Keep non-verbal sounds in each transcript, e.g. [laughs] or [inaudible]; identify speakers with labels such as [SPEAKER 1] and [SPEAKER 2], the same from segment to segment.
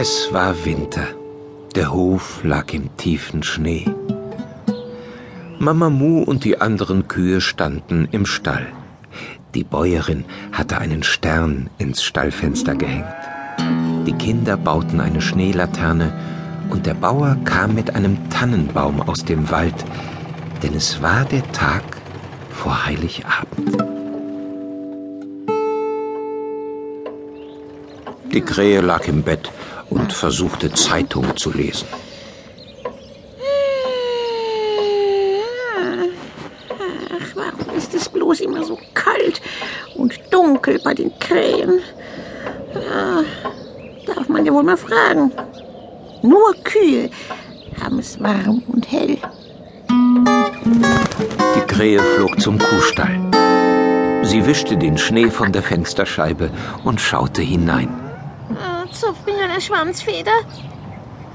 [SPEAKER 1] Es war Winter. Der Hof lag im tiefen Schnee. Mama Mu und die anderen Kühe standen im Stall. Die Bäuerin hatte einen Stern ins Stallfenster gehängt. Die Kinder bauten eine Schneelaterne und der Bauer kam mit einem Tannenbaum aus dem Wald, denn es war der Tag vor Heiligabend. Die Krähe lag im Bett und versuchte Zeitung zu lesen.
[SPEAKER 2] Ach, warum ist es bloß immer so kalt und dunkel bei den Krähen? Ja, darf man ja wohl mal fragen. Nur Kühe haben es warm und hell.
[SPEAKER 1] Die Krähe flog zum Kuhstall. Sie wischte den Schnee von der Fensterscheibe und schaute hinein.
[SPEAKER 2] Äh, Zupft mich an der Schwanzfeder.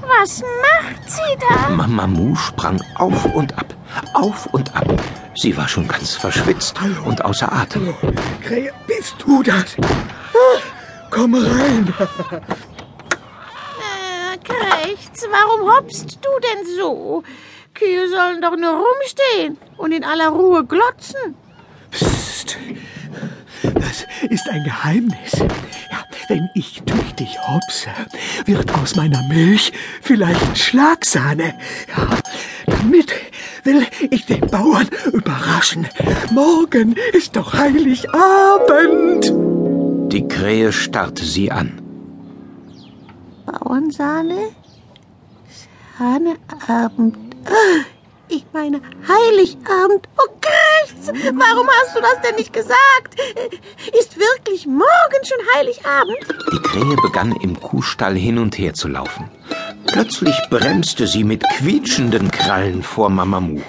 [SPEAKER 2] Was macht sie da?
[SPEAKER 1] Mama Mu sprang auf und ab, auf und ab. Sie war schon ganz verschwitzt und außer Atem.
[SPEAKER 3] Krähe, bist du das? Komm rein.
[SPEAKER 2] Äh, Krechts, warum hoppst du denn so? Kühe sollen doch nur rumstehen und in aller Ruhe glotzen.
[SPEAKER 3] Psst. Das ist ein Geheimnis. Wenn ich durch dich hopse, wird aus meiner Milch vielleicht Schlagsahne. Ja, damit will ich den Bauern überraschen. Morgen ist doch Heiligabend.
[SPEAKER 1] Die Krähe starrte sie an.
[SPEAKER 2] Bauernsahne? Sahneabend. Ah, Ich meine Heiligabend. Oh, Krechts, warum hast du das denn nicht gesagt? Ist wirklich morgen schon Heiligabend?
[SPEAKER 1] Die Krähe begann im Kuhstall hin und her zu laufen. Plötzlich bremste sie mit quietschenden Krallen vor Mama Mu.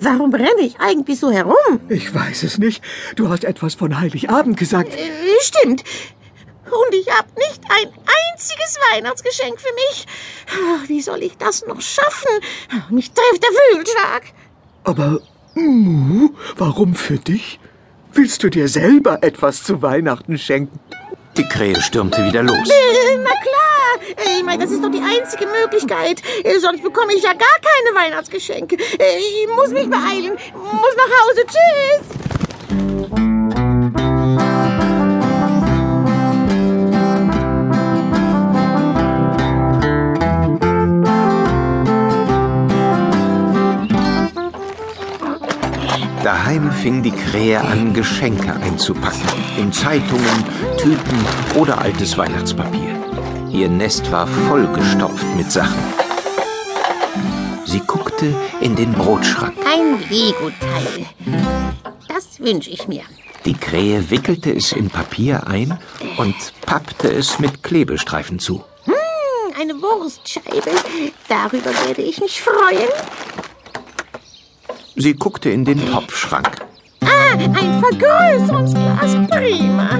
[SPEAKER 2] Warum renne ich eigentlich so herum?
[SPEAKER 3] Ich weiß es nicht. Du hast etwas von Heiligabend gesagt.
[SPEAKER 2] Äh, Stimmt. Und ich habe nicht ein einziges Weihnachtsgeschenk für mich. Wie soll ich das noch schaffen? Mich trifft der Wühlschlag.
[SPEAKER 3] Aber, Mu, warum für dich? Willst du dir selber etwas zu Weihnachten schenken?
[SPEAKER 1] Die Krähe stürmte wieder los.
[SPEAKER 2] Äh, Na klar. Äh, Ich meine, das ist doch die einzige Möglichkeit. Äh, Sonst bekomme ich ja gar keine Weihnachtsgeschenke. Ich muss mich beeilen. Muss nach Hause. Tschüss.
[SPEAKER 1] Daheim fing die Krähe an, Geschenke einzupacken. In Zeitungen, Tüten oder altes Weihnachtspapier. Ihr Nest war vollgestopft mit Sachen. Sie guckte in den Brotschrank.
[SPEAKER 2] Ein Lego-Teil. Das wünsche ich mir.
[SPEAKER 1] Die Krähe wickelte es in Papier ein und pappte es mit Klebestreifen zu.
[SPEAKER 2] Hm, eine Wurstscheibe. Darüber werde ich mich freuen.
[SPEAKER 1] Sie guckte in den Topfschrank.
[SPEAKER 2] Ah, ein Vergrößerungsglas. Prima.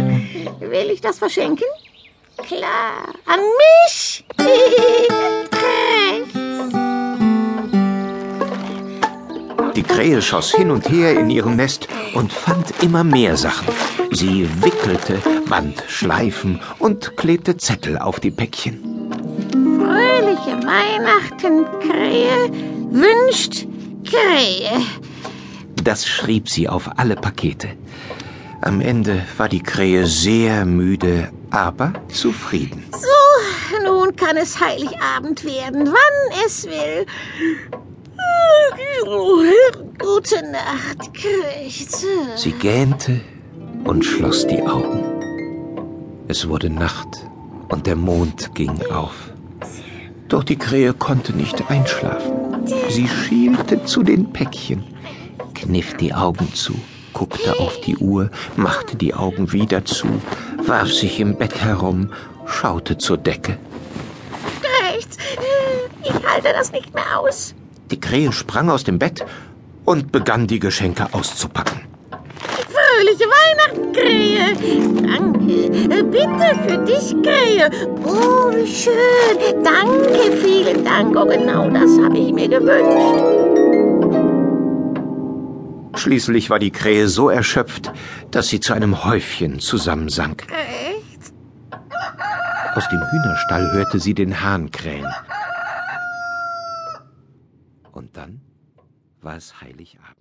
[SPEAKER 2] Will ich das verschenken? Klar. An mich. [laughs]
[SPEAKER 1] Die Krähe schoss hin und her in ihrem Nest und fand immer mehr Sachen. Sie wickelte, band Schleifen und klebte Zettel auf die Päckchen.
[SPEAKER 2] Fröhliche Weihnachten, Krähe. Wünscht Krähe.
[SPEAKER 1] Das schrieb sie auf alle Pakete. Am Ende war die Krähe sehr müde, aber zufrieden.
[SPEAKER 2] So, nun kann es Heiligabend werden, wann es will. Gute Nacht, Krächze.
[SPEAKER 1] Sie gähnte und schloss die Augen. Es wurde Nacht und der Mond ging auf. Doch die Krähe konnte nicht einschlafen. Sie schielte zu den Päckchen, kniff die Augen zu, guckte auf die Uhr, machte die Augen wieder zu, warf sich im Bett herum, schaute zur Decke.
[SPEAKER 2] Rechts. Ich halte das nicht mehr aus.
[SPEAKER 1] Die Krähe sprang aus dem Bett und begann die Geschenke auszupacken.
[SPEAKER 2] Krähe. Danke. Bitte für dich, Krähe. Oh, wie schön. Danke, vielen Dank. Oh, genau das habe ich mir gewünscht.
[SPEAKER 1] Schließlich war die Krähe so erschöpft, dass sie zu einem Häufchen zusammensank.
[SPEAKER 2] Echt?
[SPEAKER 1] Aus dem Hühnerstall hörte sie den Hahn krähen. Und dann war es Heiligabend.